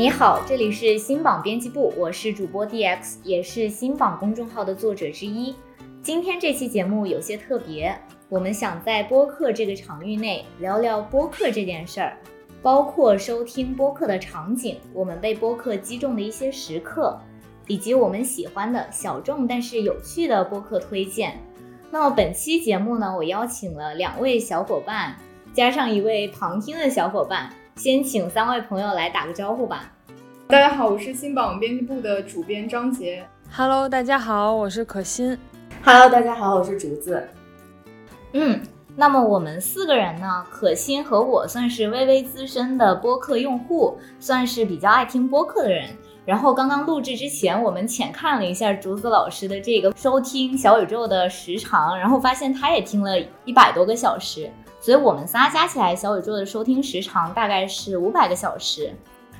你好，这里是新榜编辑部，我是主播 DX，也是新榜公众号的作者之一。今天这期节目有些特别，我们想在播客这个场域内聊聊播客这件事儿，包括收听播客的场景，我们被播客击中的一些时刻，以及我们喜欢的小众但是有趣的播客推荐。那么本期节目呢，我邀请了两位小伙伴，加上一位旁听的小伙伴。先请三位朋友来打个招呼吧。大家好，我是新榜编辑部的主编张杰。Hello，大家好，我是可心。Hello，大家好，我是竹子。嗯，那么我们四个人呢，可心和我算是微微资深的播客用户，算是比较爱听播客的人。然后刚刚录制之前，我们浅看了一下竹子老师的这个收听小宇宙的时长，然后发现他也听了一百多个小时。所以我们仨加起来，小宇宙的收听时长大概是五百个小时。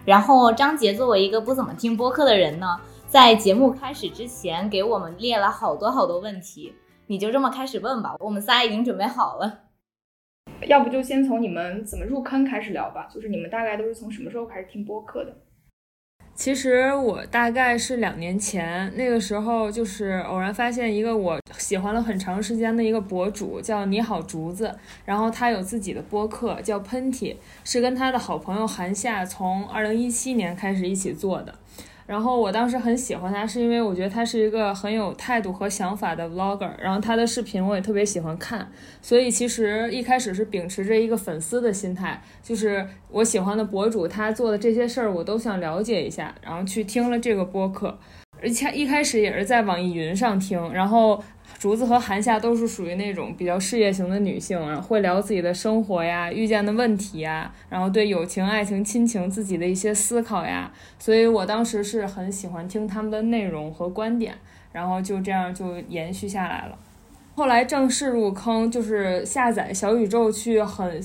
然后张杰作为一个不怎么听播客的人呢，在节目开始之前给我们列了好多好多问题，你就这么开始问吧，我们仨已经准备好了。要不就先从你们怎么入坑开始聊吧，就是你们大概都是从什么时候开始听播客的？其实我大概是两年前，那个时候就是偶然发现一个我喜欢了很长时间的一个博主，叫你好竹子，然后他有自己的播客叫喷嚏，是跟他的好朋友韩夏从二零一七年开始一起做的。然后我当时很喜欢他，是因为我觉得他是一个很有态度和想法的 vlogger，然后他的视频我也特别喜欢看，所以其实一开始是秉持着一个粉丝的心态，就是我喜欢的博主他做的这些事儿我都想了解一下，然后去听了这个播客，而且一开始也是在网易云上听，然后。竹子和韩夏都是属于那种比较事业型的女性，然后会聊自己的生活呀、遇见的问题呀，然后对友情、爱情、亲情自己的一些思考呀，所以我当时是很喜欢听他们的内容和观点，然后就这样就延续下来了。后来正式入坑，就是下载小宇宙去很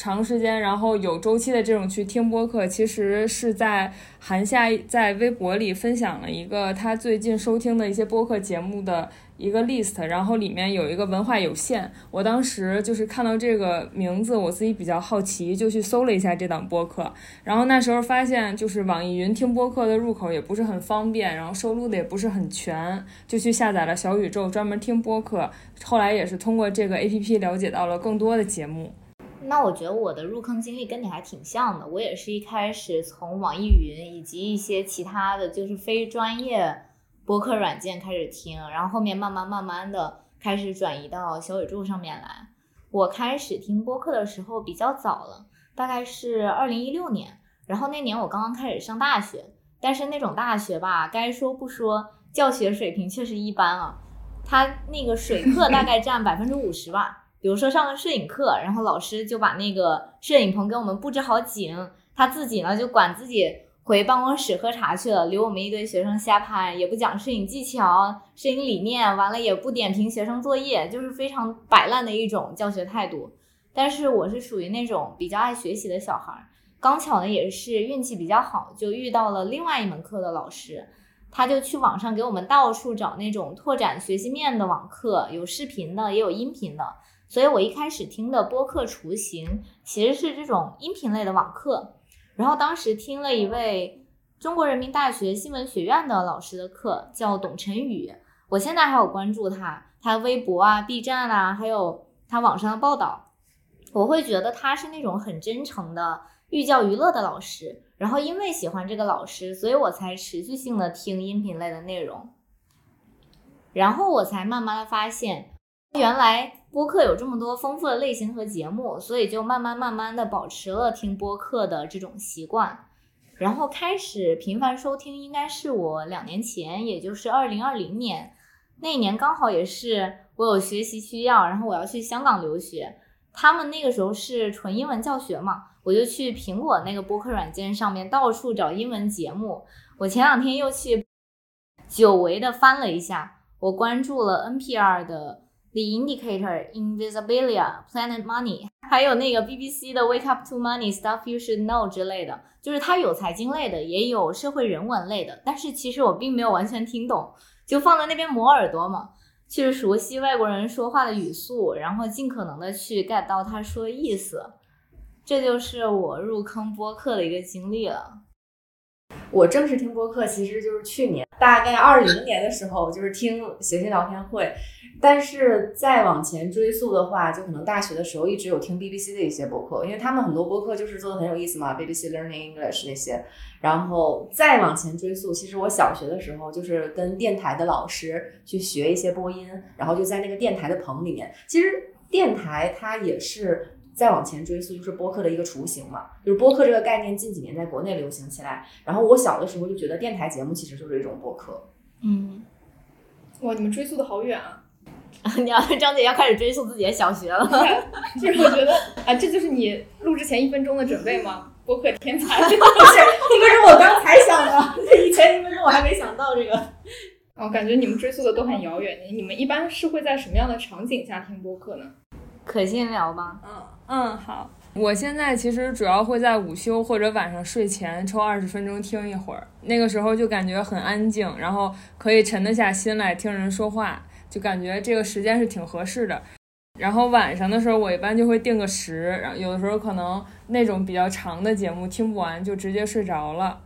长时间，然后有周期的这种去听播客，其实是在韩夏在微博里分享了一个他最近收听的一些播客节目的。一个 list，然后里面有一个文化有限。我当时就是看到这个名字，我自己比较好奇，就去搜了一下这档播客。然后那时候发现，就是网易云听播客的入口也不是很方便，然后收录的也不是很全，就去下载了小宇宙，专门听播客。后来也是通过这个 APP 了解到了更多的节目。那我觉得我的入坑经历跟你还挺像的，我也是一开始从网易云以及一些其他的就是非专业。播客软件开始听，然后后面慢慢慢慢的开始转移到小宇宙上面来。我开始听播客的时候比较早了，大概是二零一六年。然后那年我刚刚开始上大学，但是那种大学吧，该说不说，教学水平确实一般啊。他那个水课大概占百分之五十吧。比如说上个摄影课，然后老师就把那个摄影棚给我们布置好景，他自己呢就管自己。回办公室喝茶去了，留我们一堆学生瞎拍，也不讲摄影技巧、摄影理念，完了也不点评学生作业，就是非常摆烂的一种教学态度。但是我是属于那种比较爱学习的小孩，刚巧呢也是运气比较好，就遇到了另外一门课的老师，他就去网上给我们到处找那种拓展学习面的网课，有视频的，也有音频的。所以我一开始听的播客雏形其实是这种音频类的网课。然后当时听了一位中国人民大学新闻学院的老师的课，叫董晨宇。我现在还有关注他，他微博啊、B 站啊，还有他网上的报道。我会觉得他是那种很真诚的寓教于乐的老师。然后因为喜欢这个老师，所以我才持续性的听音频类的内容。然后我才慢慢的发现，原来。播客有这么多丰富的类型和节目，所以就慢慢慢慢的保持了听播客的这种习惯，然后开始频繁收听，应该是我两年前，也就是二零二零年那一年，刚好也是我有学习需要，然后我要去香港留学，他们那个时候是纯英文教学嘛，我就去苹果那个播客软件上面到处找英文节目。我前两天又去久违的翻了一下，我关注了 NPR 的。The Indicator, Invisibilia, Planet Money，还有那个 BBC 的 Wake Up to Money, Stuff You Should Know 之类的，就是它有财经类的，也有社会人文类的。但是其实我并没有完全听懂，就放在那边磨耳朵嘛，去熟悉外国人说话的语速，然后尽可能的去 get 到他说的意思。这就是我入坑播客的一个经历了。我正式听播客其实就是去年，大概二零年的时候，就是听谐星聊天会。但是再往前追溯的话，就可能大学的时候一直有听 BBC 的一些播客，因为他们很多播客就是做的很有意思嘛，BBC Learning English 那些。然后再往前追溯，其实我小学的时候就是跟电台的老师去学一些播音，然后就在那个电台的棚里面。其实电台它也是再往前追溯，就是播客的一个雏形嘛。就是播客这个概念近几年在国内流行起来，然后我小的时候就觉得电台节目其实就是一种播客。嗯，哇，你们追溯的好远啊！你要张姐要开始追溯自己的小学了。就是我觉得啊，这就是你录之前一分钟的准备吗？播客天才，不是，这个是我刚才想的，以前一分钟我还没想到这个。哦，感觉你们追溯的都很遥远。你们一般是会在什么样的场景下听播客呢？可心聊吧。嗯嗯，好。我现在其实主要会在午休或者晚上睡前抽二十分钟听一会儿，那个时候就感觉很安静，然后可以沉得下心来听人说话，就感觉这个时间是挺合适的。然后晚上的时候，我一般就会定个时，然后有的时候可能那种比较长的节目听不完就直接睡着了。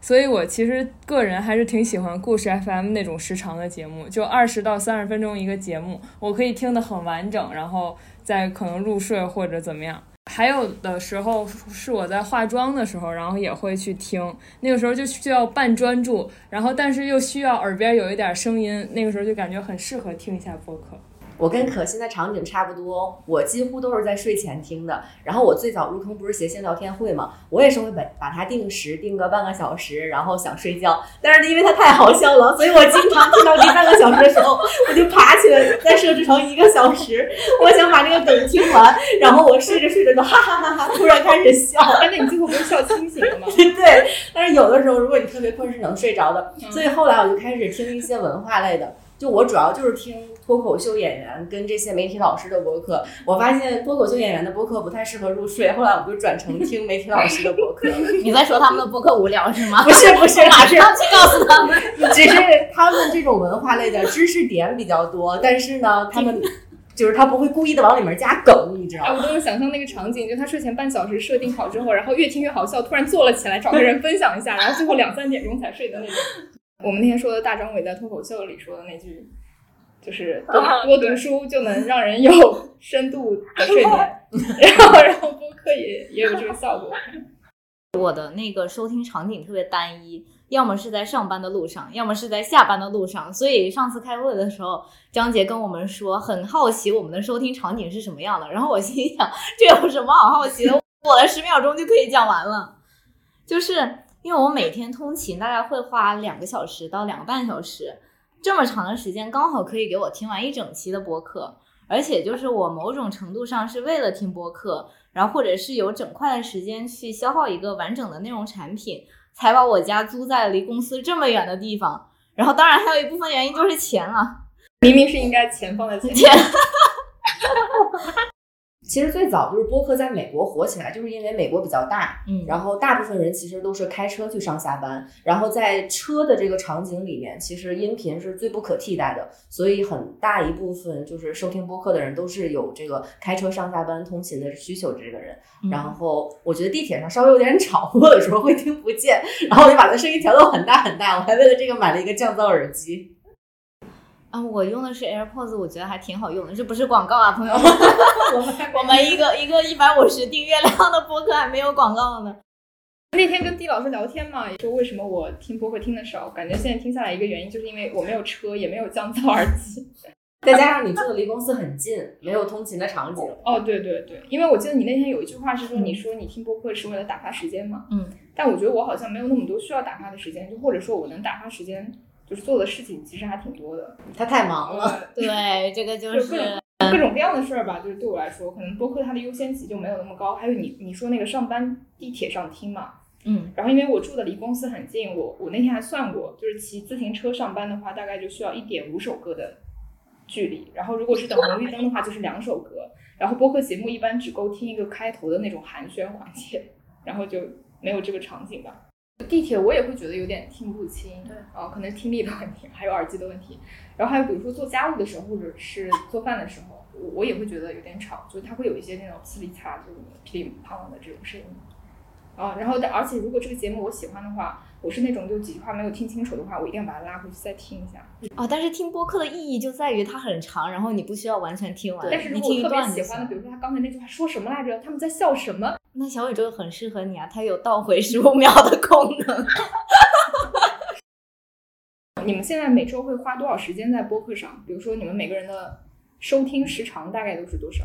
所以我其实个人还是挺喜欢故事 FM 那种时长的节目，就二十到三十分钟一个节目，我可以听得很完整，然后再可能入睡或者怎么样。还有的时候是我在化妆的时候，然后也会去听，那个时候就需要半专注，然后但是又需要耳边有一点声音，那个时候就感觉很适合听一下播客。我跟可心的场景差不多，我几乎都是在睡前听的。然后我最早入坑不是谐星聊天会嘛，我也是会把把它定时，定个半个小时，然后想睡觉。但是因为它太好笑了，所以我经常听到第半个小时的时候，我就爬起来再设置成一个小时，我想把这个梗听完。然后我睡着睡着就哈哈哈哈，突然开始笑。哎，那你最后不是笑清醒了吗？对，但是有的时候如果你特别困是能睡着的。所以后来我就开始听一些文化类的。就我主要就是听脱口秀演员跟这些媒体老师的播客，我发现脱口秀演员的播客不太适合入睡，后来我就转成听媒体老师的播客。你在说他们的播客无聊是吗？不是不是，马上去告诉他们，只是他们这种文化类的知识点比较多，但是呢，他们就是他不会故意的往里面加梗，你知道吗？哎，我都能想象那个场景，就他睡前半小时设定好之后，然后越听越好笑，突然坐了起来找个人分享一下，然后最后两三点钟才睡的那种。我们那天说的大张伟在脱口秀里说的那句，就是多多读书就能让人有深度的睡眠，然后然后播客也也有这个效果。我的那个收听场景特别单一，要么是在上班的路上，要么是在下班的路上。所以上次开会的时候，张杰跟我们说很好奇我们的收听场景是什么样的，然后我心想这有什么好好奇的？我的十秒钟就可以讲完了，就是。因为我每天通勤大概会花两个小时到两个半小时，这么长的时间刚好可以给我听完一整期的播客，而且就是我某种程度上是为了听播客，然后或者是有整块的时间去消耗一个完整的内容产品，才把我家租在离公司这么远的地方。然后当然还有一部分原因就是钱了，明明是应该钱放在前面。其实最早就是播客在美国火起来，就是因为美国比较大，嗯，然后大部分人其实都是开车去上下班，然后在车的这个场景里面，其实音频是最不可替代的，所以很大一部分就是收听播客的人都是有这个开车上下班通勤的需求这个人。然后我觉得地铁上稍微有点吵，我有时候会听不见，然后我就把它声音调到很大很大，我还为了这个买了一个降噪耳机。啊，我用的是 AirPods，我觉得还挺好用的，这不是广告啊，朋友们。我们 我们一个一个一百五十订阅量的播客还没有广告呢。那天跟 D 老师聊天嘛，说为什么我听播客听的少，感觉现在听下来一个原因就是因为我没有车，也没有降噪耳机，再加上你住的离公司很近，没有通勤的场景。哦，对对对，因为我记得你那天有一句话是说，你说你听播客是为了打发时间嘛。嗯。但我觉得我好像没有那么多需要打发的时间，就或者说我能打发时间。就是做的事情其实还挺多的，他太忙了。对，这个就是各种各样的事儿吧。就是对我来说，可能播客它的优先级就没有那么高。还有你你说那个上班地铁上听嘛，嗯，然后因为我住的离公司很近，我我那天还算过，就是骑自行车上班的话，大概就需要一点五首歌的距离。然后如果是等红绿灯的话，就是两首歌。然后播客节目一般只够听一个开头的那种寒暄环节，然后就没有这个场景吧。地铁我也会觉得有点听不清，对，啊，可能听力的问题，还有耳机的问题，然后还有比如说做家务的时候，或者是做饭的时候，我我也会觉得有点吵，就是它会有一些那种呲里嚓，就是噼里啪啦的这种声音，啊，然后而且如果这个节目我喜欢的话，我是那种就几句话没有听清楚的话，我一定要把它拉回去再听一下。哦，但是听播客的意义就在于它很长，然后你不需要完全听完，但是如你果我特别喜欢的，比。如说他刚才那句话说什么来着？他们在笑什么？那小宇宙很适合你啊，它有倒回十五秒的功能。你们现在每周会花多少时间在播客上？比如说你们每个人的收听时长大概都是多少？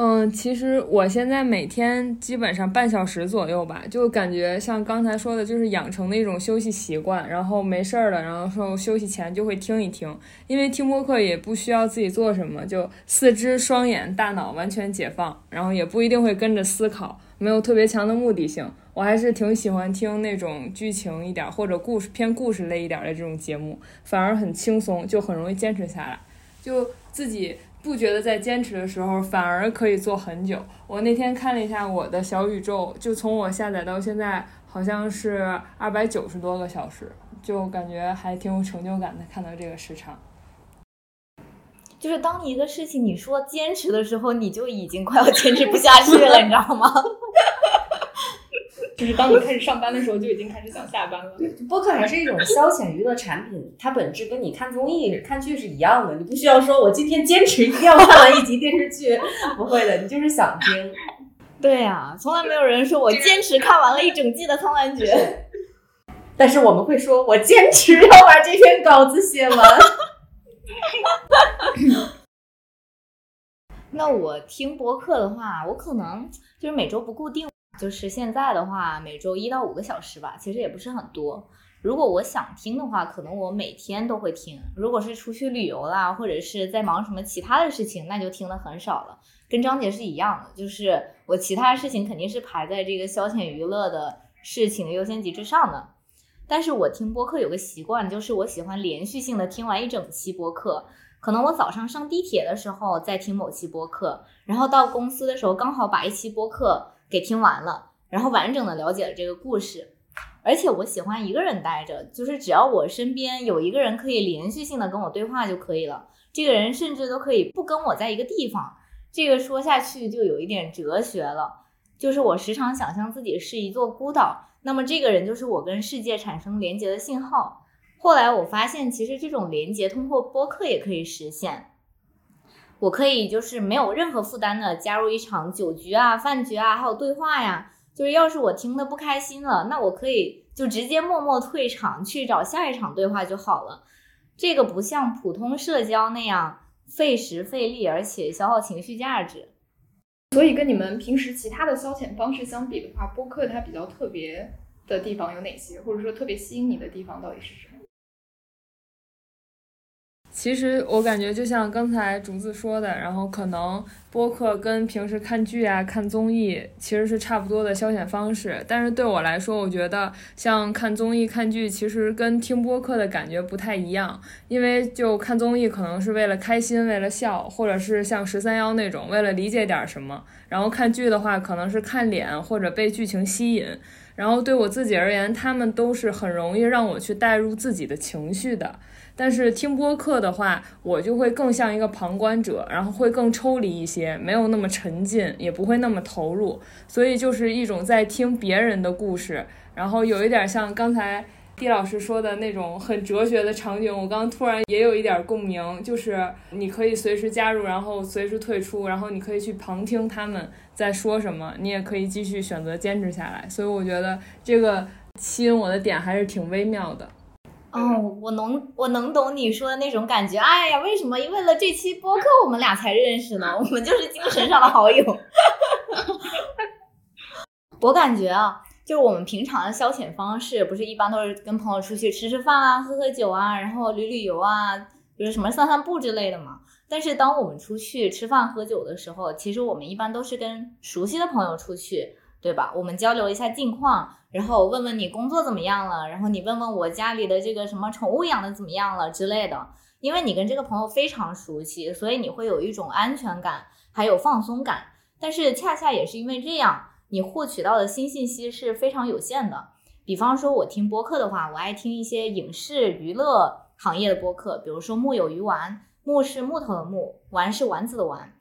嗯，其实我现在每天基本上半小时左右吧，就感觉像刚才说的，就是养成的一种休息习惯。然后没事儿了，然后说休息前就会听一听，因为听播客也不需要自己做什么，就四肢、双眼、大脑完全解放，然后也不一定会跟着思考，没有特别强的目的性。我还是挺喜欢听那种剧情一点或者故事偏故事类一点的这种节目，反而很轻松，就很容易坚持下来。就自己不觉得在坚持的时候，反而可以做很久。我那天看了一下我的小宇宙，就从我下载到现在，好像是二百九十多个小时，就感觉还挺有成就感的。看到这个时长，就是当一个事情你说坚持的时候，你就已经快要坚持不下去了，你知道吗？就是当你开始上班的时候，就已经开始想下班了。播客还是一种消遣娱乐产品，它本质跟你看综艺、看剧是一样的。你不需要说我今天坚持一定要看完一集电视剧，不会的，你就是想听。对呀、从来没有人说我坚持看完了一整季的《苍兰诀》。但是我们会说，我坚持要把这篇稿子写完。那我听播客的话，我可能就是每周不固定，就是现在的话，每周一到五个小时吧，其实也不是很多。如果我想听的话，可能我每天都会听。如果是出去旅游啦，或者是在忙什么其他的事情，那就听的很少了。跟张杰是一样的，就是我其他事情肯定是排在这个消遣娱乐的事情优先级之上的。但是我听播客有个习惯，就是我喜欢连续性的听完一整期播客。可能我早上上地铁的时候在听某期播客，然后到公司的时候刚好把一期播客给听完了，然后完整的了解了这个故事。而且我喜欢一个人待着，就是只要我身边有一个人可以连续性的跟我对话就可以了。这个人甚至都可以不跟我在一个地方。这个说下去就有一点哲学了，就是我时常想象自己是一座孤岛，那么这个人就是我跟世界产生连接的信号。后来我发现，其实这种连接通过播客也可以实现。我可以就是没有任何负担的加入一场酒局啊、饭局啊，还有对话呀。就是要是我听得不开心了，那我可以就直接默默退场，去找下一场对话就好了。这个不像普通社交那样费时费力，而且消耗情绪价值。所以跟你们平时其他的消遣方式相比的话，播客它比较特别的地方有哪些？或者说特别吸引你的地方到底是什么？其实我感觉就像刚才竹子说的，然后可能播客跟平时看剧啊、看综艺其实是差不多的消遣方式，但是对我来说，我觉得像看综艺、看剧，其实跟听播客的感觉不太一样。因为就看综艺可能是为了开心、为了笑，或者是像十三幺那种为了理解点什么；然后看剧的话，可能是看脸或者被剧情吸引。然后对我自己而言，他们都是很容易让我去带入自己的情绪的。但是听播客的话，我就会更像一个旁观者，然后会更抽离一些，没有那么沉浸，也不会那么投入，所以就是一种在听别人的故事，然后有一点像刚才毕老师说的那种很哲学的场景，我刚突然也有一点共鸣，就是你可以随时加入，然后随时退出，然后你可以去旁听他们在说什么，你也可以继续选择坚持下来，所以我觉得这个吸引我的点还是挺微妙的。哦，我能我能懂你说的那种感觉。哎呀，为什么为了这期播客我们俩才认识呢？我们就是精神上的好友。我感觉啊，就是我们平常的消遣方式，不是一般都是跟朋友出去吃吃饭啊、喝喝酒啊，然后旅旅游啊，就是什么散散步之类的嘛。但是当我们出去吃饭喝酒的时候，其实我们一般都是跟熟悉的朋友出去，对吧？我们交流一下近况，然后问问你工作怎么样了，然后你问问我家里的这个什么宠物养的怎么样了之类的。因为你跟这个朋友非常熟悉，所以你会有一种安全感，还有放松感。但是恰恰也是因为这样，你获取到的新信息是非常有限的。比方说，我听播客的话，我爱听一些影视娱乐行业的播客，比如说木有鱼丸，木是木头的木，丸是丸子的丸。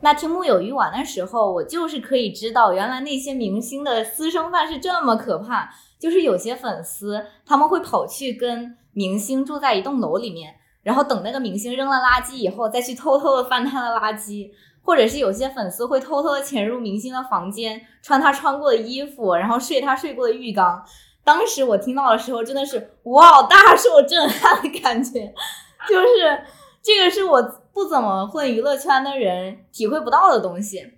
那听木有鱼丸的时候，我就是可以知道，原来那些明星的私生饭是这么可怕。就是有些粉丝他们会跑去跟明星住在一栋楼里面，然后等那个明星扔了垃圾以后，再去偷偷的翻他的垃圾。或者是有些粉丝会偷偷的潜入明星的房间，穿他穿过的衣服，然后睡他睡过的浴缸。当时我听到的时候，真的是哇，大受震撼的感觉。就是这个是我不怎么混娱乐圈的人体会不到的东西。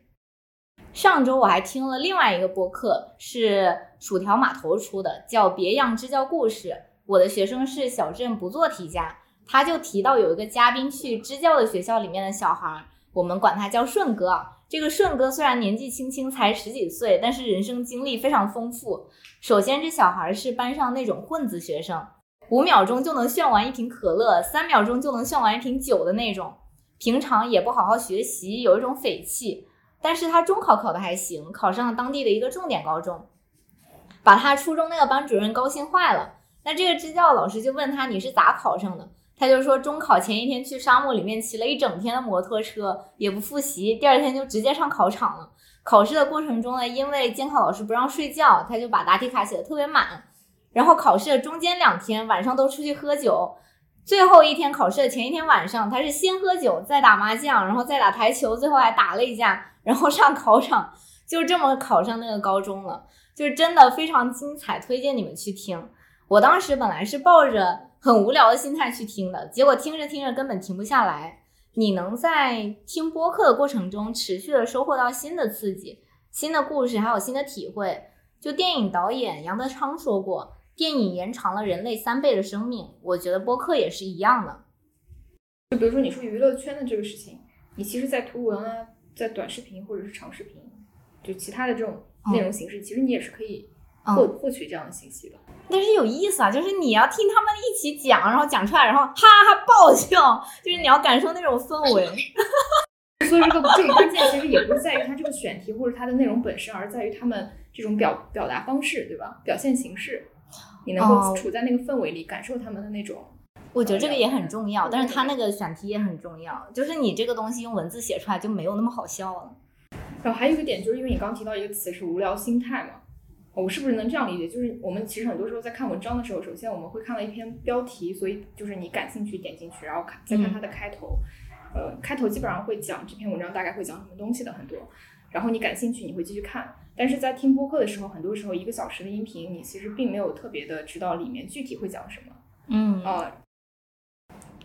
上周我还听了另外一个播客，是薯条码头出的，叫《别样支教故事》。我的学生是小镇不做题家，他就提到有一个嘉宾去支教的学校里面的小孩。我们管他叫顺哥。这个顺哥虽然年纪轻轻，才十几岁，但是人生经历非常丰富。首先，这小孩是班上那种混子学生，五秒钟就能炫完一瓶可乐，三秒钟就能炫完一瓶酒的那种。平常也不好好学习，有一种匪气。但是他中考考的还行，考上了当地的一个重点高中，把他初中那个班主任高兴坏了。那这个支教老师就问他：“你是咋考上的？”他就说，中考前一天去沙漠里面骑了一整天的摩托车，也不复习，第二天就直接上考场了。考试的过程中呢，因为监考老师不让睡觉，他就把答题卡写的特别满。然后考试的中间两天晚上都出去喝酒，最后一天考试的前一天晚上，他是先喝酒，再打麻将，然后再打台球，最后还打了一架，然后上考场，就这么考上那个高中了。就是真的非常精彩，推荐你们去听。我当时本来是抱着。很无聊的心态去听的，结果听着听着根本停不下来。你能在听播客的过程中持续的收获到新的刺激、新的故事，还有新的体会。就电影导演杨德昌说过，电影延长了人类三倍的生命。我觉得播客也是一样的。就比如说你说娱乐圈的这个事情，你其实，在图文啊，在短视频或者是长视频，就其他的这种内容形式，其实你也是可以获获取这样的信息的。但是有意思啊，就是你要听他们一起讲，然后讲出来，然后哈哈爆笑，就是你要感受那种氛围。所以这个这个关键其实也不是在于它这个选题或者它的内容本身，而在于他们这种表表达方式，对吧？表现形式，你能够处在那个氛围里，感受他们的那种。我觉得这个也很重要，但是他那个选题也很重要，就是你这个东西用文字写出来就没有那么好笑了。然后还有一个点，就是因为你刚提到一个词是无聊心态嘛。我是不是能这样理解？就是我们其实很多时候在看文章的时候，首先我们会看到一篇标题，所以就是你感兴趣点进去，然后看再看它的开头。呃，开头基本上会讲这篇文章大概会讲什么东西的很多，然后你感兴趣你会继续看。但是在听播客的时候，很多时候一个小时的音频，你其实并没有特别的知道里面具体会讲什么。嗯啊。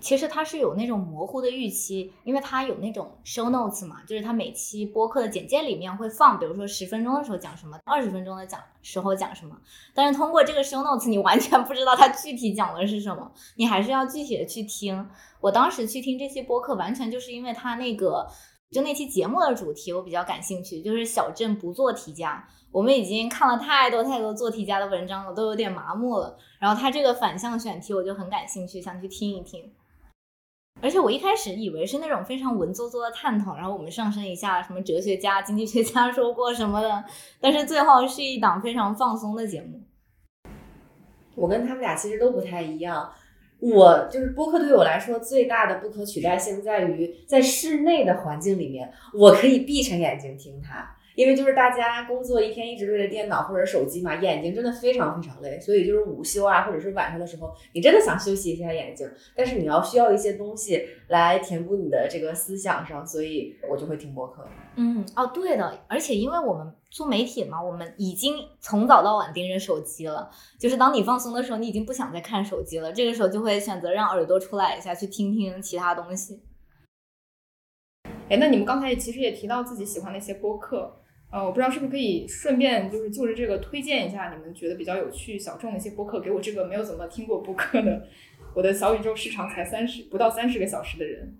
其实它是有那种模糊的预期，因为它有那种 show notes 嘛，就是它每期播客的简介里面会放，比如说十分钟的时候讲什么，二十分钟的讲时候讲什么。但是通过这个 show notes，你完全不知道它具体讲的是什么，你还是要具体的去听。我当时去听这期播客，完全就是因为它那个就那期节目的主题我比较感兴趣，就是小镇不做题家。我们已经看了太多太多做题家的文章了，都有点麻木了。然后他这个反向选题，我就很感兴趣，想去听一听。而且我一开始以为是那种非常文绉绉的探讨，然后我们上升一下什么哲学家、经济学家说过什么的，但是最后是一档非常放松的节目。我跟他们俩其实都不太一样，我就是播客对我来说最大的不可取代性在于在室内的环境里面，我可以闭上眼睛听它。因为就是大家工作一天一直对着电脑或者手机嘛，眼睛真的非常非常累，所以就是午休啊，或者是晚上的时候，你真的想休息一下眼睛，但是你要需要一些东西来填补你的这个思想上，所以我就会听播客。嗯，哦，对的，而且因为我们做媒体嘛，我们已经从早到晚盯着手机了，就是当你放松的时候，你已经不想再看手机了，这个时候就会选择让耳朵出来一下，去听听其他东西。哎，那你们刚才其实也提到自己喜欢那些播客。呃，我不知道是不是可以顺便就是就着这个推荐一下你们觉得比较有趣小众的一些播客，给我这个没有怎么听过播客的我的小宇宙时长才三十不到三十个小时的人。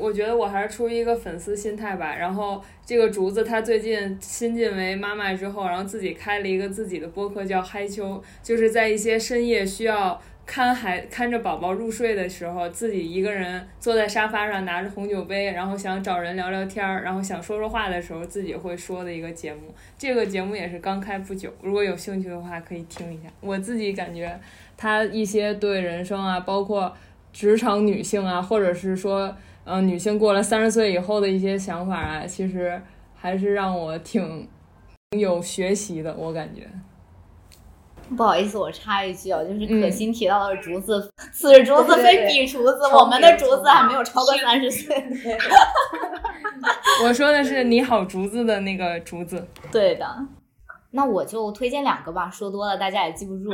我觉得我还是出于一个粉丝心态吧。然后这个竹子他最近新晋为妈妈之后，然后自己开了一个自己的播客叫嗨秋，就是在一些深夜需要。看孩看着宝宝入睡的时候，自己一个人坐在沙发上拿着红酒杯，然后想找人聊聊天儿，然后想说说话的时候，自己会说的一个节目。这个节目也是刚开不久，如果有兴趣的话可以听一下。我自己感觉他一些对人生啊，包括职场女性啊，或者是说嗯，女性过了三十岁以后的一些想法啊，其实还是让我挺有学习的，我感觉。不好意思，我插一句啊，就是可嗯心提到的竹子，此竹子非彼竹子，超我们的竹子还没有超过三十岁。我说的是你好竹子的那个竹子。对的，那我就推荐两个吧，说多了大家也记不住。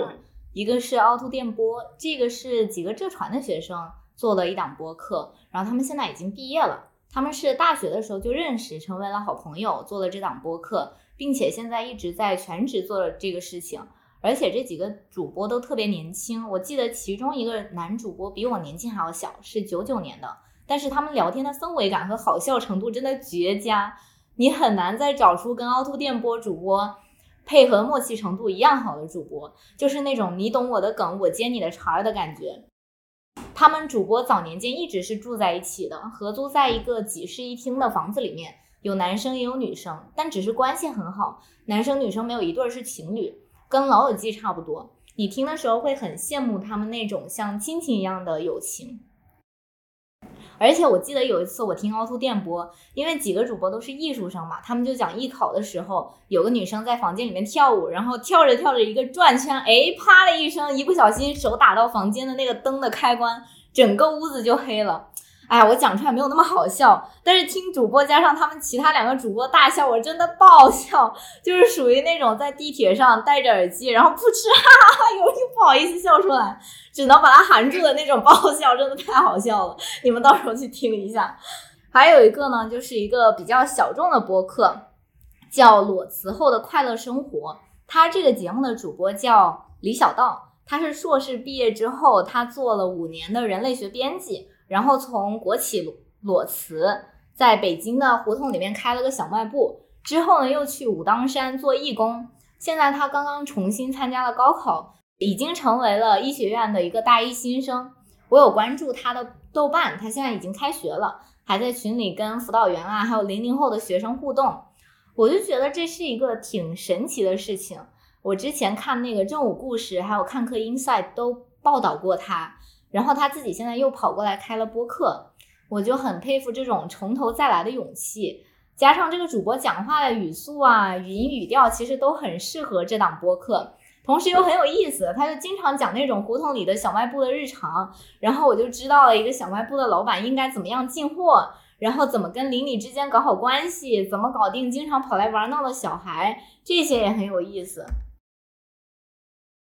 一个是凹凸电波，这个是几个浙传的学生做了一档播客，然后他们现在已经毕业了，他们是大学的时候就认识，成为了好朋友，做了这档播客，并且现在一直在全职做这个事情。而且这几个主播都特别年轻，我记得其中一个男主播比我年纪还要小，是九九年的，但是他们聊天的氛围感和好笑程度真的绝佳，你很难再找出跟凹凸电波主播配合默契程度一样好的主播，就是那种你懂我的梗，我接你的茬儿的感觉。他们主播早年间一直是住在一起的，合租在一个几室一厅的房子里面，有男生也有女生，但只是关系很好，男生女生没有一对是情侣，跟《老友记》差不多。你听的时候会很羡慕他们那种像亲情一样的友情。而且我记得有一次我听凹凸电波，因为几个主播都是艺术生嘛，他们就讲艺考的时候，有个女生在房间里面跳舞，然后跳着跳着一个转圈，哎，啪的一声，一不小心手打到房间的那个灯的开关，整个屋子就黑了。哎，我讲出来没有那么好笑，但是听主播加上他们其他两个主播大笑，我真的爆笑，就是属于那种在地铁上戴着耳机，然后噗嗤哈哈哈，有又不好意思笑出来，只能把它含住的那种爆笑，真的太好笑了。你们到时候去听一下。还有一个呢，就是一个比较小众的播客，叫裸辞后的快乐生活。他这个节目的主播叫李小道，他是硕士毕业之后，他做了五年的人类学编辑，然后从国企裸辞，在北京的胡同里面开了个小卖部，之后呢又去武当山做义工。现在他刚刚重新参加了高考，已经成为了医学院的一个大一新生。我有关注他的豆瓣，他现在已经开学了，还在群里跟辅导员啊，还有零零后的学生互动。我就觉得这是一个挺神奇的事情。我之前看那个正午故事，还有看客 Inside 都报道过他，然后他自己现在又跑过来开了播客，我就很佩服这种从头再来的勇气。加上这个主播讲话的语速啊、语音语调，其实都很适合这档播客。同时又很有意思，他就经常讲那种胡同里的小卖部的日常，然后我就知道了一个小卖部的老板应该怎么样进货，然后怎么跟邻里之间搞好关系，怎么搞定经常跑来玩闹的小孩，这些也很有意思。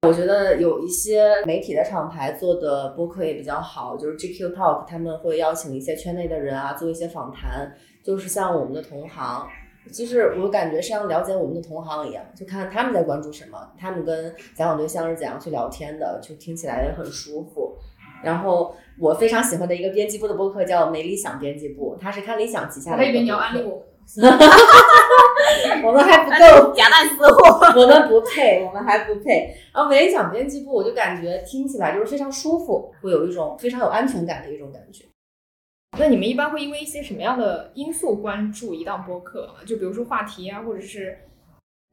我觉得有一些媒体的厂牌做的播客也比较好，就是 GQ Talk，他们会邀请一些圈内的人啊，做一些访谈，就是像我们的同行。就是我感觉像了解我们的同行一样，就看他们在关注什么，他们跟采访对象是怎样去聊天的，就听起来也很舒服。然后我非常喜欢的一个编辑部的播客叫没理想编辑部，他是看理想旗下的一个我还以为你要安利我。我们还不够夹带私货。我们不配，我们还不配。然后没理想编辑部，我就感觉听起来就是非常舒服，会有一种非常有安全感的一种感觉。那你们一般会因为一些什么样的因素关注一档播客？就比如说话题啊，或者是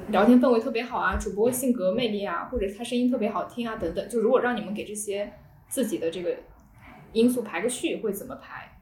聊天氛围特别好啊，主播性格魅力啊，或者他声音特别好听啊等等。就如果让你们给这些自己的这个因素排个序，会怎么排？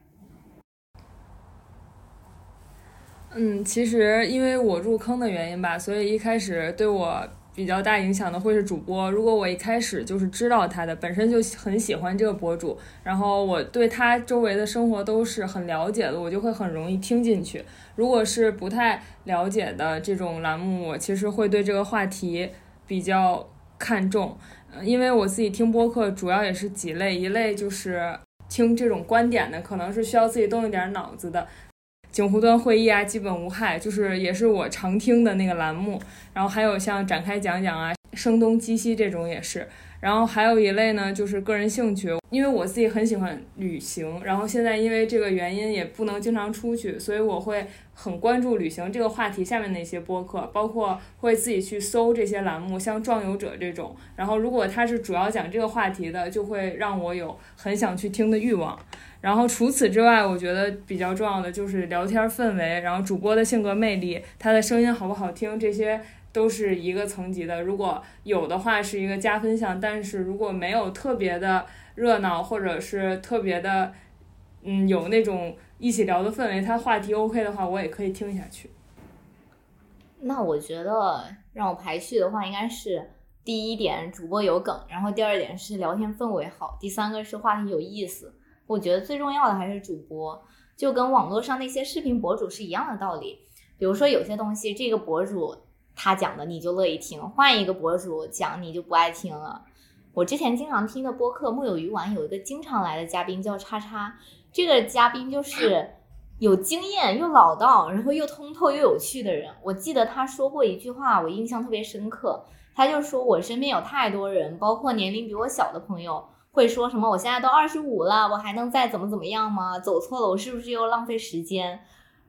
嗯，其实因为我入坑的原因吧，所以一开始对我比较大影响的会是主播。如果我一开始就是知道他的，本身就很喜欢这个博主，然后我对他周围的生活都是很了解的，我就会很容易听进去。如果是不太了解的这种栏目，我其实会对这个话题比较看重，因为我自己听播客主要也是几类，一类就是听这种观点的，可能是需要自己动一点脑子的。景湖端会议啊，基本无害，就是也是我常听的那个栏目。然后还有像展开讲讲啊，声东击西这种也是。然后还有一类呢，就是个人兴趣，因为我自己很喜欢旅行，然后现在因为这个原因也不能经常出去，所以我会很关注旅行这个话题下面的一些播客，包括会自己去搜这些栏目，像壮游者这种。然后如果他是主要讲这个话题的，就会让我有很想去听的欲望。然后除此之外，我觉得比较重要的就是聊天氛围，然后主播的性格魅力，他的声音好不好听，这些都是一个层级的。如果有的话是一个加分项，但是如果没有特别的热闹或者是特别的嗯有那种一起聊的氛围，他话题 OK 的话，我也可以听下去。那我觉得让我排序的话，应该是第一点主播有梗，然后第二点是聊天氛围好，第三个是话题有意思。我觉得最重要的还是主播，就跟网络上那些视频博主是一样的道理。比如说有些东西，这个博主他讲的你就乐意听，换一个博主讲你就不爱听了。我之前经常听的播客《木有鱼丸》有一个经常来的嘉宾叫叉叉，这个嘉宾就是 有经验又老道，然后又通透又有趣的人。我记得他说过一句话，我印象特别深刻。他就说我身边有太多人，包括年龄比我小的朋友，会说什么我现在都二十五了，我还能再怎么怎么样吗？走错了，我是不是又浪费时间？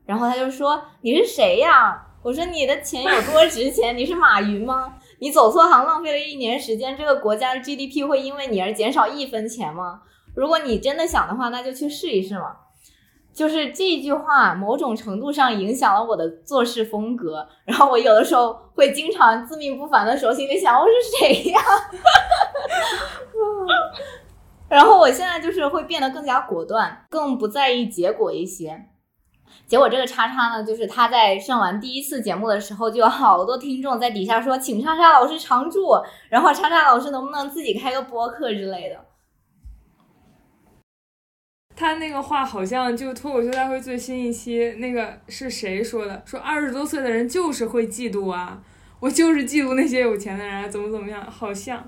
然后他就说你是谁呀？我说你的钱有多值钱？你是马云吗？你走错行，浪费了一年时间，这个国家的 GDP 会因为你而减少一分钱吗？如果你真的想的话，那就去试一试嘛。就是这句话，某种程度上影响了我的做事风格。然后我有的时候会经常自命不凡的时候，心里想我是谁呀？然后我现在就是会变得更加果断，更不在意结果一些。结果这个叉叉呢，就是他在上完第一次节目的时候，就有好多听众在底下说，请叉叉老师常驻，然后叉叉老师能不能自己开个播客之类的。他那个话好像就脱口秀大会最新一期那个是谁说的？说二十多岁的人就是会嫉妒啊，我就是嫉妒那些有钱的人，怎么怎么样，好像。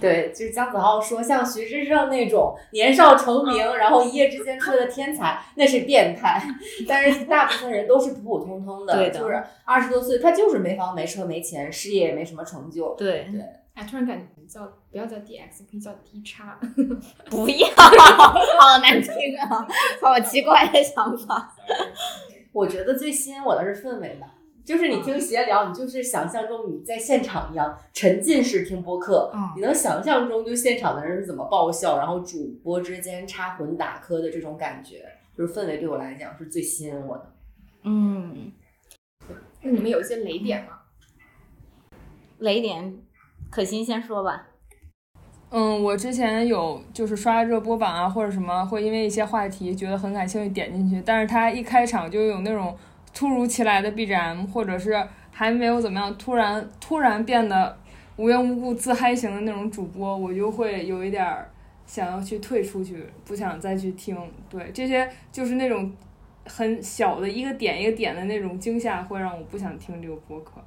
对，就是姜子浩说，像徐志胜那种年少成名，然后一夜之间出来的天才，那是变态。但是大部分人都是普普通通的，对的就是二十多岁，他就是没房没车没钱，事业也没什么成就。对对，哎，突然感觉叫不要叫 DX，可以叫 D 叉。不要，好难听啊，好奇怪的想法。我觉得最吸引我的是氛围吧，就是你听闲聊，你就是想象中你在现场一样沉浸式听播客，嗯你能想象中就现场的人是怎么爆笑，然后主播之间插混打磕的这种感觉，就是氛围对我来讲是最吸引我的。嗯，那你们有一些雷点吗？雷点，可心先说吧。嗯，我之前有就是刷热播榜啊，或者什么，会因为一些话题觉得很感兴趣点进去，但是他一开场就有那种突如其来的 BGM，或者是还没有怎么样，突然突然变得无缘无故自嗨型的那种主播，我就会有一点儿想要去退出去，不想再去听。对，这些就是那种很小的一个点一个点的那种惊吓，会让我不想听这个播客。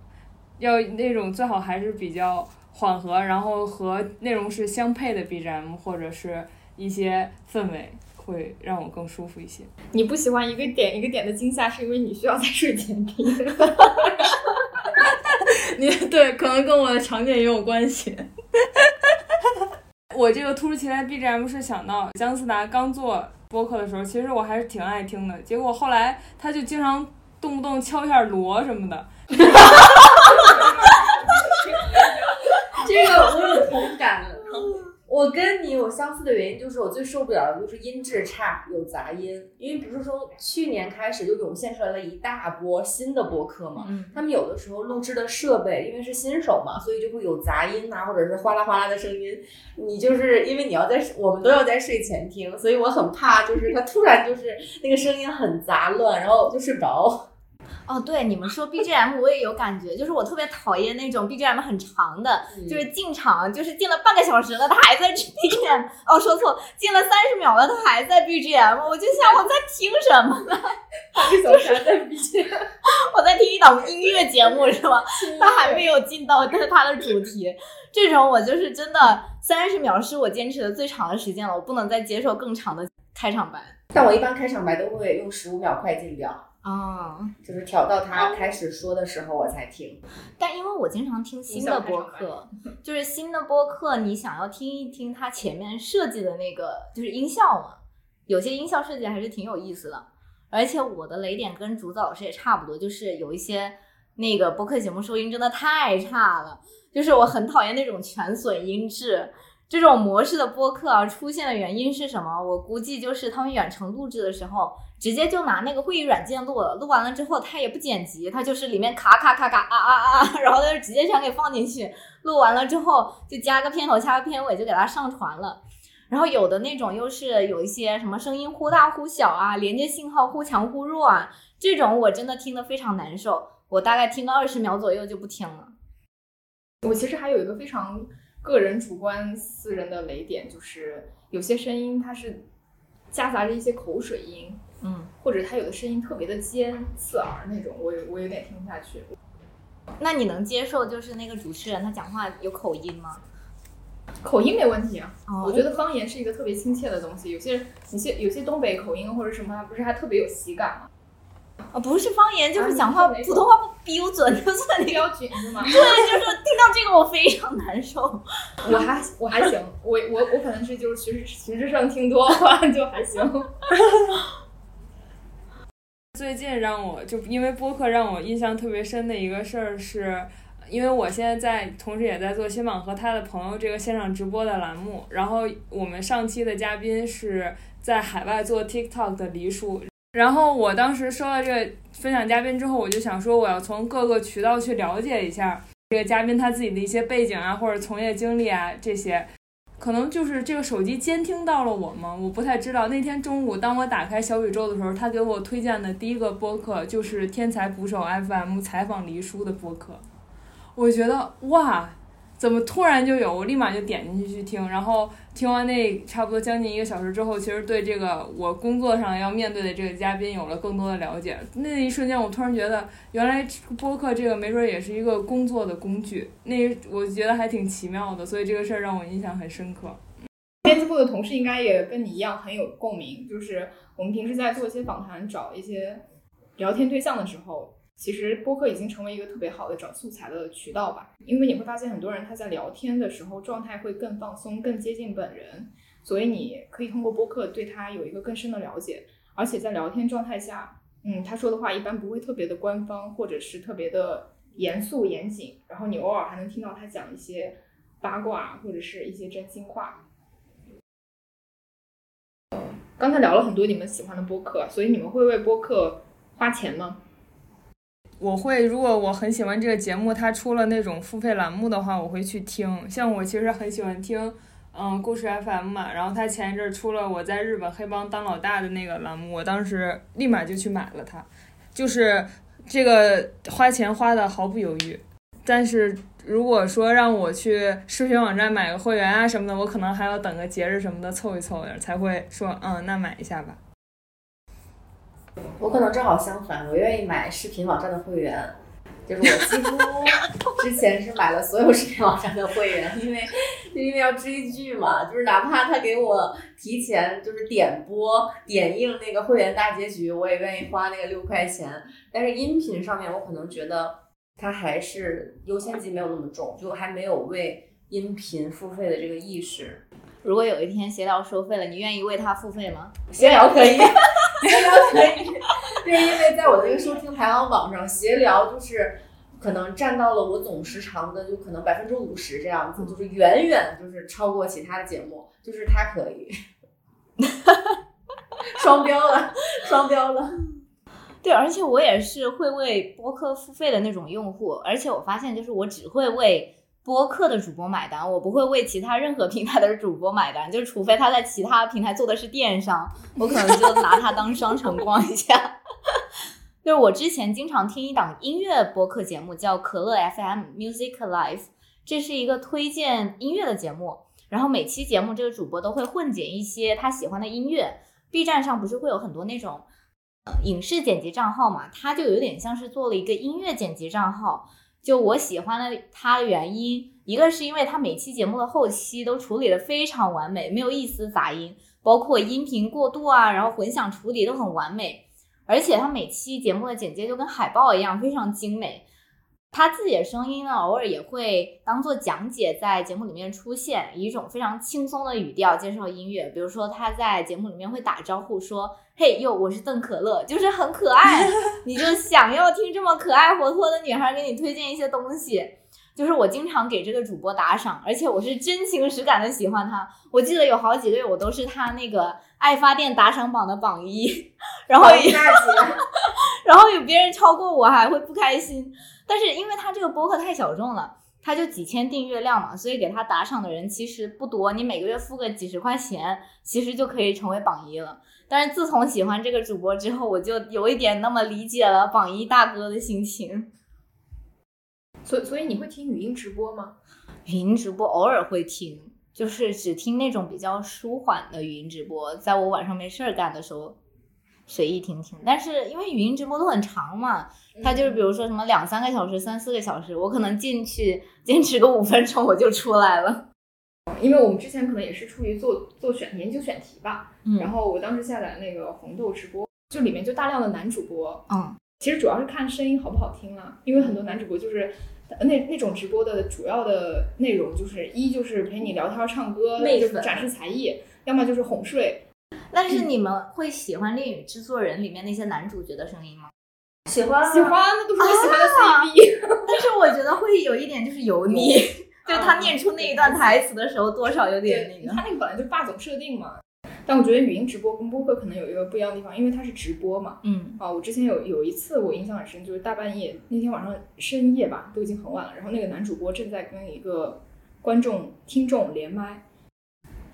要那种最好还是比较缓和，然后和内容是相配的 BGM 或者是一些氛围，会让我更舒服一些。你不喜欢一个点一个点的惊吓，是因为你需要在睡前听。你对，可能跟我的场景也有关系。我这个突如其来 BGM 是想到姜思达刚做播客的时候，其实我还是挺爱听的。结果后来他就经常动不动敲一下锣什么的，这个我有同感。我跟你有相似的原因，就是我最受不了的就是音质差、有杂音。因为不是说去年开始就涌现出来了一大波新的播客嘛，嗯他们有的时候录制的设备，因为是新手嘛，所以就会有杂音呐、或者是哗啦哗啦的声音。你就是因为你要在我们都要在睡前听，所以我很怕，就是他突然就是那个声音很杂乱，然后就睡不着。哦，对，你们说 BGM 我也有感觉，就是我特别讨厌那种 BGM 很长的，就是进场就是进了半个小时了，他还在 BGM。哦，说错，进了三十秒了，他还在 BGM，我就想我在听什么呢？这小时还在 BGM。我在听一档音乐节目是吗？他还没有进到但是它的主题，这种我就是真的三十秒是我坚持的最长的时间了，我不能再接受更长的开场白。但我一般开场白都会用十五秒快进掉，啊、就是调到他开始说的时候我才听。但因为我经常听新的播客，就是新的播客，你想要听一听他前面设计的那个就是音效嘛，有些音效设计还是挺有意思的。而且我的雷点跟竹子老师也差不多，就是有一些那个播客节目收音真的太差了，就是我很讨厌那种全损音质。这种模式的播客啊，出现的原因是什么？我估计就是他们远程录制的时候，直接就拿那个会议软件录了，录完了之后他也不剪辑，他就是里面卡卡卡卡啊啊啊，然后他就直接全给放进去，录完了之后就加个片头，加个片尾就给它上传了。然后有的那种又是有一些什么声音忽大忽小啊，连接信号忽强忽弱啊，这种我真的听得非常难受。我大概听个二十秒左右就不听了。我其实还有一个非常个人主观私人的雷点，就是有些声音它是夹杂着一些口水音，嗯，或者它有的声音特别的尖刺耳那种，我有我有点听不下去。那你能接受就是那个主持人他讲话有口音吗？口音没问题啊，哦我觉得方言是一个特别亲切的东西。有些有些有些东北口音或者什么，不是还特别有喜感吗？啊，不是方言，就是啊讲话普通话不标准，就是那个，标准是吗？对，就是听到这个我非常难受。我还我还行，我我我可能是就是徐志徐志胜听多了 就还行。最近让我就因为播客让我印象特别深的一个事儿是，因为我现在在同时也在做新榜和他的朋友这个线上直播的栏目，然后我们上期的嘉宾是在海外做 TikTok 的黎叔，然后我当时收到这个分享嘉宾之后，我就想说我要从各个渠道去了解一下这个嘉宾他自己的一些背景啊，或者从业经历啊这些。可能就是这个手机监听到了我吗？我不太知道。那天中午，当我打开小宇宙的时候，他给我推荐的第一个播客就是天才捕手 FM 采访黎叔的播客。我觉得哇，怎么突然就有？我立马就点进去去听，然后听完那差不多将近一个小时之后，其实对这个我工作上要面对的这个嘉宾有了更多的了解。那一瞬间，我突然觉得，原来播客这个没准也是一个工作的工具。那我觉得还挺奇妙的，所以这个事儿让我印象很深刻。编辑部的同事应该也跟你一样很有共鸣，就是我们平时在做一些访谈、找一些聊天对象的时候，其实播客已经成为一个特别好的找素材的渠道吧。因为你会发现很多人他在聊天的时候状态会更放松、更接近本人，所以你可以通过播客对他有一个更深的了解，而且在聊天状态下，嗯，他说的话一般不会特别的官方，或者是特别的严肃严谨，然后你偶尔还能听到他讲一些八卦或者是一些真心话。刚才聊了很多你们喜欢的播客，所以你们会为播客花钱吗？我会，如果我很喜欢这个节目，它出了那种付费栏目的话，我会去听。像我其实很喜欢听，嗯，故事 FM 嘛。然后它前一阵出了我在日本黑帮当老大的那个栏目，我当时立马就去买了它，就是这个花钱花的毫不犹豫。但是如果说让我去视频网站买个会员啊什么的，我可能还要等个节日什么的凑一凑才会说，嗯，那买一下吧。我可能正好相反，我愿意买视频网站的会员，就是我几乎 之前是买了所有视频网站的会员，因为因为要追剧嘛，就是哪怕他给我提前就是点播点映那个会员大结局，我也愿意花那个六块钱。但是音频上面，我可能觉得它还是优先级没有那么重，就还没有为音频付费的这个意识。如果有一天闲聊收费了，你愿意为他付费吗？闲聊可以，闲聊可以，就是因为在我这个收听排行榜上，闲聊就是可能占到了我总时长的就可能百分之五十这样子，就是远远就是超过其他的节目，就是它可以，双标了，双标了。对，而且我也是会为播客付费的那种用户，而且我发现就是我只会为播客的主播买单，我不会为其他任何平台的主播买单，就是除非他在其他平台做的是电商，我可能就拿它当商城逛一下。就是我之前经常听一档音乐播客节目，叫可乐 FM Music Life，这是一个推荐音乐的节目。然后每期节目这个主播都会混剪一些他喜欢的音乐。B 站上不是会有很多那种影视剪辑账号嘛？他就有点像是做了一个音乐剪辑账号。就我喜欢的他的原因，一个是因为他每期节目的后期都处理的非常完美，没有一丝杂音，包括音频过渡啊，然后混响处理都很完美。而且他每期节目的简介就跟海报一样，非常精美。他自己的声音呢，偶尔也会当做讲解在节目里面出现，以一种非常轻松的语调介绍音乐。比如说他在节目里面会打招呼说：“嘿哟，我是邓可乐”，就是很可爱，你就想要听这么可爱活泼的女孩给你推荐一些东西。就是我经常给这个主播打赏，而且我是真情实感的喜欢他。我记得有好几个月我都是他那个爱发电打赏榜的榜一，然后也 然后有别人超过我还会不开心。但是因为他这个播客太小众了，他就几千订阅量嘛，所以给他打赏的人其实不多，你每个月付个几十块钱，其实就可以成为榜一了。但是自从喜欢这个主播之后，我就有一点那么理解了榜一大哥的心情。所以所以你会听语音直播吗？语音直播偶尔会听，就是只听那种比较舒缓的语音直播，在我晚上没事儿干的时候随意听听。但是因为语音直播都很长嘛，它就是比如说什么两三个小时、三四个小时，我可能进去坚持个五分钟我就出来了。因为我们之前可能也是出于做做选研究选题吧，嗯然后我当时下载那个红豆直播，就里面就大量的男主播，嗯，其实主要是看声音好不好听啊，因为很多男主播就是。呃那那种直播的主要的内容就是一就是陪你聊天唱歌，媚粉就是展示才艺，要么就是哄睡。但是你们会喜欢《恋与制作人》里面那些男主角的声音吗？喜欢喜欢，那都是我喜欢的 CP。但是我觉得会有一点就是油腻，就他念出那一段台词的时候，多少有点那个。他那个本来就霸总设定嘛。但我觉得语音直播跟播客可能有一个不一样的地方，因为它是直播嘛。嗯啊，我之前有有一次我印象很深，就是大半夜那天晚上深夜吧，都已经很晚了，然后那个男主播正在跟一个观众听众连麦，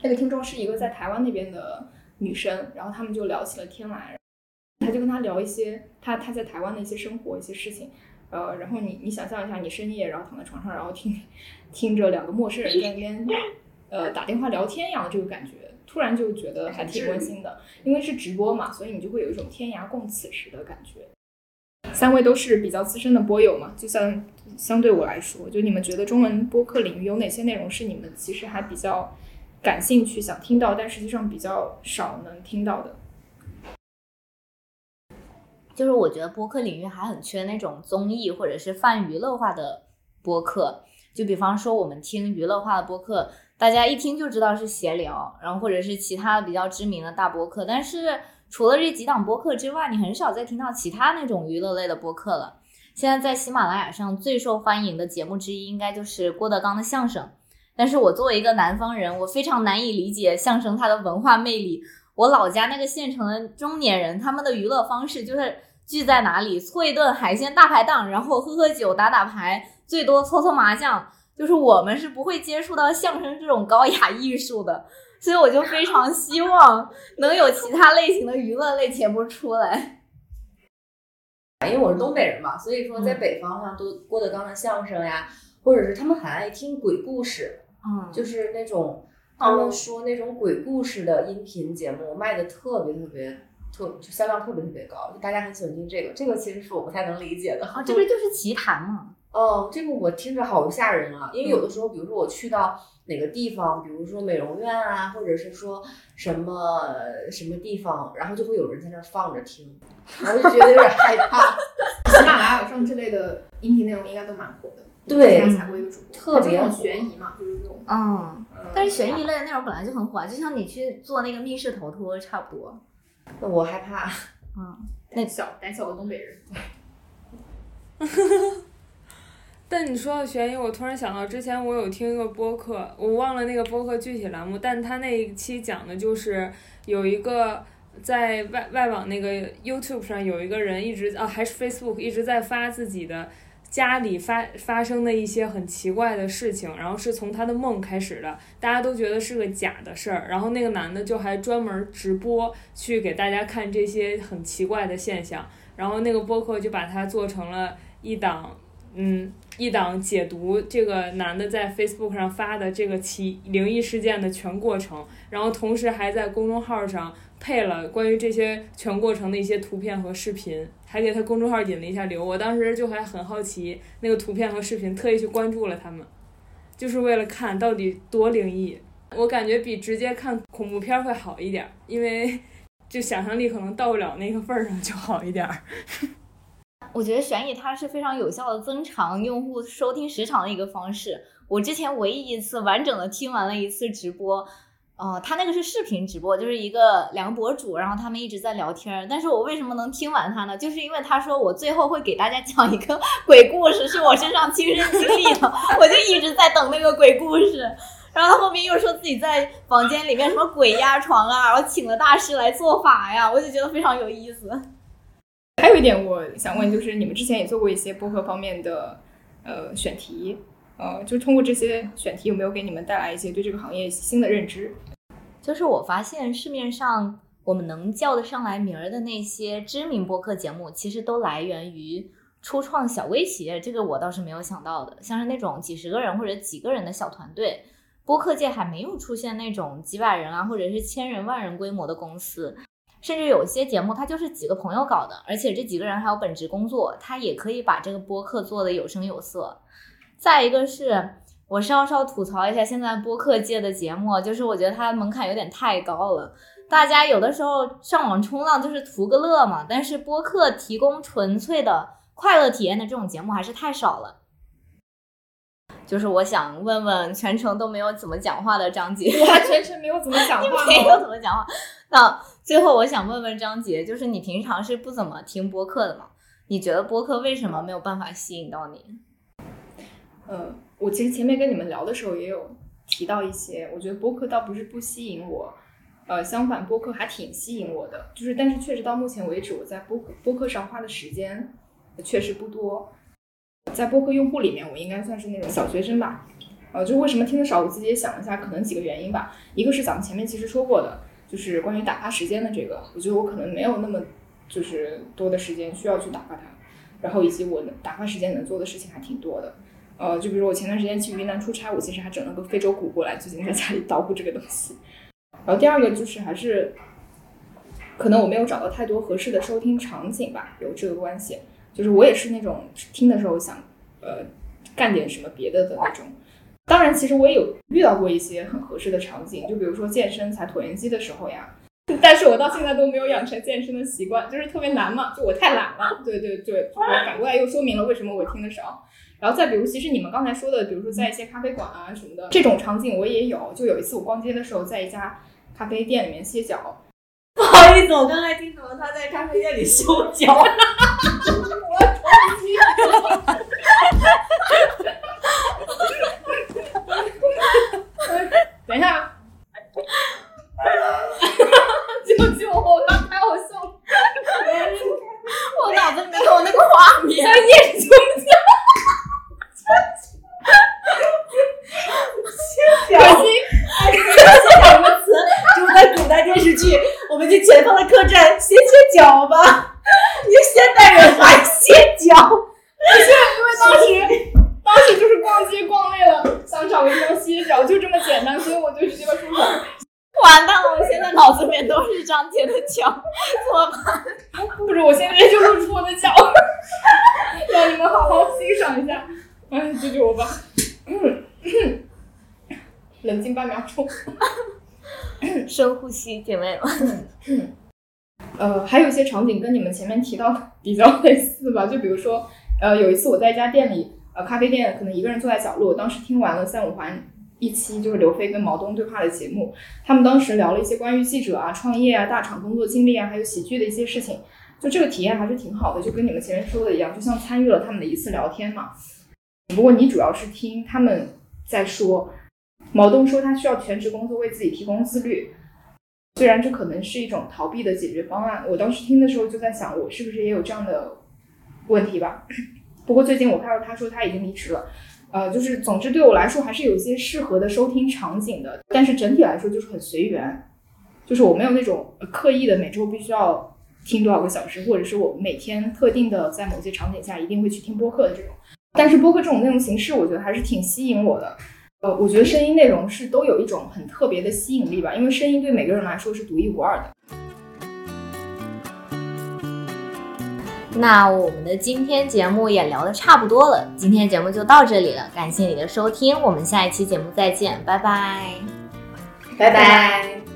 那个听众是一个在台湾那边的女生，然后他们就聊起了天来，他就跟他聊一些他他在台湾的一些生活一些事情，呃，然后你你想象一下，你深夜然后躺在床上，然后听听着两个陌生人在那边呃打电话聊天一样的这个感觉。突然就觉得还挺温馨的，因为是直播嘛，所以你就会有一种天涯共此时的感觉。三位都是比较资深的播友嘛，就像相对我来说，就你们觉得中文播客领域有哪些内容是你们其实还比较感兴趣、想听到，但实际上比较少能听到的？就是我觉得播客领域还很缺那种综艺或者是泛娱乐化的播客，就比方说我们听娱乐化的播客。大家一听就知道是闲聊，然后或者是其他比较知名的大播客，但是除了这几档播客之外，你很少再听到其他那种娱乐类的播客了。现在在喜马拉雅上最受欢迎的节目之一，应该就是郭德纲的相声。但是我作为一个南方人，我非常难以理解相声它的文化魅力。我老家那个县城的中年人，他们的娱乐方式就是聚在哪里搓一顿海鲜大排档，然后喝喝酒、打打牌，最多搓搓麻将。就是我们是不会接触到相声这种高雅艺术的，所以我就非常希望能有其他类型的娱乐类节目出来。因为我是东北人嘛，所以说在北方像都郭德纲的相声呀，或者是他们很爱听鬼故事，嗯，就是那种他们说那种鬼故事的音频节目卖的特别特别特，就销量特别特别高，就大家很喜欢听这个。这个其实是我不太能理解的。啊，这不就是奇谈吗？哦，这个我听着好吓人啊！因为有的时候，比如说我去到哪个地方，比如说美容院啊，或者是说什么什么地方，然后就会有人在那儿放着听，然后就觉得有点害怕。喜马拉雅上这类的音频内容应该都蛮火的。对特别悬疑嘛，就是这种。嗯，呃但是悬疑类的内容本来就很火，啊，就像你去做那个密室逃脱差不多。那我害怕。嗯，胆小胆小的东北人。但你说到悬疑，我突然想到之前我有听一个播客，我忘了那个播客具体栏目，但他那一期讲的就是有一个在外外网那个 YouTube 上有一个人一直啊还是 Facebook 一直在发自己的家里发发生的一些很奇怪的事情，然后是从他的梦开始的，大家都觉得是个假的事儿，然后那个男的就还专门直播去给大家看这些很奇怪的现象，然后那个播客就把它做成了一档。嗯，一档解读这个男的在 Facebook 上发的这个奇灵异事件的全过程，然后同时还在公众号上配了关于这些全过程的一些图片和视频，还给他公众号引了一下流。我当时就还很好奇那个图片和视频，特意去关注了他们，就是为了看到底多灵异。我感觉比直接看恐怖片会好一点，因为就想象力可能到不了那个份儿上，就好一点。我觉得悬疑它是非常有效的增长用户收听时长的一个方式。我之前唯一一次完整的听完了一次直播，呃，他那个是视频直播，就是一个两个博主，然后他们一直在聊天。但是我为什么能听完他呢？就是因为他说我最后会给大家讲一个 鬼故事，是我身上亲身经历的，我就一直在等那个鬼故事。然后他后面又说自己在房间里面什么鬼压床啊，然后请了大师来做法呀，我就觉得非常有意思。还有一点我想问，就是你们之前也做过一些播客方面的呃选题，呃，就通过这些选题，有没有给你们带来一些对这个行业新的认知？就是我发现市面上我们能叫得上来名儿的那些知名播客节目，其实都来源于初创小微企业。这个我倒是没有想到的，像是那种几十个人或者几个人的小团队，播客界还没有出现那种几百人啊或者是千人万人规模的公司。甚至有些节目，它就是几个朋友搞的，而且这几个人还有本职工作，他也可以把这个播客做得有声有色。再一个是我稍稍吐槽一下现在播客界的节目，就是我觉得它门槛有点太高了。大家有的时候上网冲浪就是图个乐嘛，但是播客提供纯粹的快乐体验的这种节目还是太少了。就是我想问问全程都没有怎么讲话的张杰，他，全程没有怎么讲话，没有怎么讲话。那最后我想问问张杰，就是你平常是不怎么听播客的吗？你觉得播客为什么没有办法吸引到你？嗯，我其实前面跟你们聊的时候也有提到一些，我觉得播客倒不是不吸引我，呃，相反，播客还挺吸引我的。就是，但是确实到目前为止，我在播播客上花的时间确实不多。在播客用户里面，我应该算是那种小学生吧。呃，就为什么听的少，我自己也想了一下，可能几个原因吧。一个是咱们前面其实说过的，就是关于打发时间的这个，我觉得我可能没有那么就是多的时间需要去打发它，然后以及我打发时间能做的事情还挺多的。呃，就比如我前段时间去云南出差，我其实还整了个非洲鼓过来，最近在家里捣鼓这个东西。然后第二个就是还是，可能我没有找到太多合适的收听场景吧，有这个关系。就是我也是那种听的时候想，呃，干点什么别的的那种。当然，其实我也有遇到过一些很合适的场景，就比如说健身踩椭圆机的时候呀。但是我到现在都没有养成健身的习惯，就是特别难嘛，就我太懒了。对对对，反过来又说明了为什么我听的少。然后再比如，其实你们刚才说的，比如说在一些咖啡馆啊什么的这种场景，我也有。就有一次我逛街的时候，在一家咖啡店里面歇脚。不好意思，我刚才听成了他在咖啡店里修脚。我。等一下。救救我！刚太好笑了。我脑子里面有那个画面。像叶中奖。小心！先讲个词，就是在古代电视剧，我们去前方的客栈歇歇脚吧。你现代人还歇脚？不是，因为当时当时就是逛街逛累了，想找个地方歇脚，就这么简单，所以我就直接出手。完蛋了！我现在脑子里面都是张杰的脚，怎么办？不是，我现在就露出我的脚，让你们好好欣赏一下。哎，救救我吧！冷静半秒钟，深呼吸，姐妹们。呃，还有一些场景跟你们前面提到的比较类似吧，就比如说，呃，有一次我在一家店里，呃，咖啡店，可能一个人坐在角落，当时听完了三五环一期就是刘飞跟毛东对话的节目，他们当时聊了一些关于记者啊、创业啊、大厂工作经历啊，还有喜剧的一些事情，就这个体验还是挺好的，就跟你们前面说的一样，就像参与了他们的一次聊天嘛。不过你主要是听他们在说，毛东说他需要全职工作为自己提供自律，虽然这可能是一种逃避的解决方案。我当时听的时候就在想，我是不是也有这样的问题吧？不过最近我看到他说他已经离职了，呃，就是总之对我来说还是有一些适合的收听场景的，但是整体来说就是很随缘，就是我没有那种刻意的每周必须要听多少个小时，或者是我每天特定的在某些场景下一定会去听播客的这种。但是播客这种内容形式，我觉得还是挺吸引我的。呃，我觉得声音内容是都有一种很特别的吸引力吧，因为声音对每个人来说是独一无二的。那我们的今天节目也聊得差不多了，今天节目就到这里了，感谢你的收听，我们下一期节目再见，拜拜，拜拜。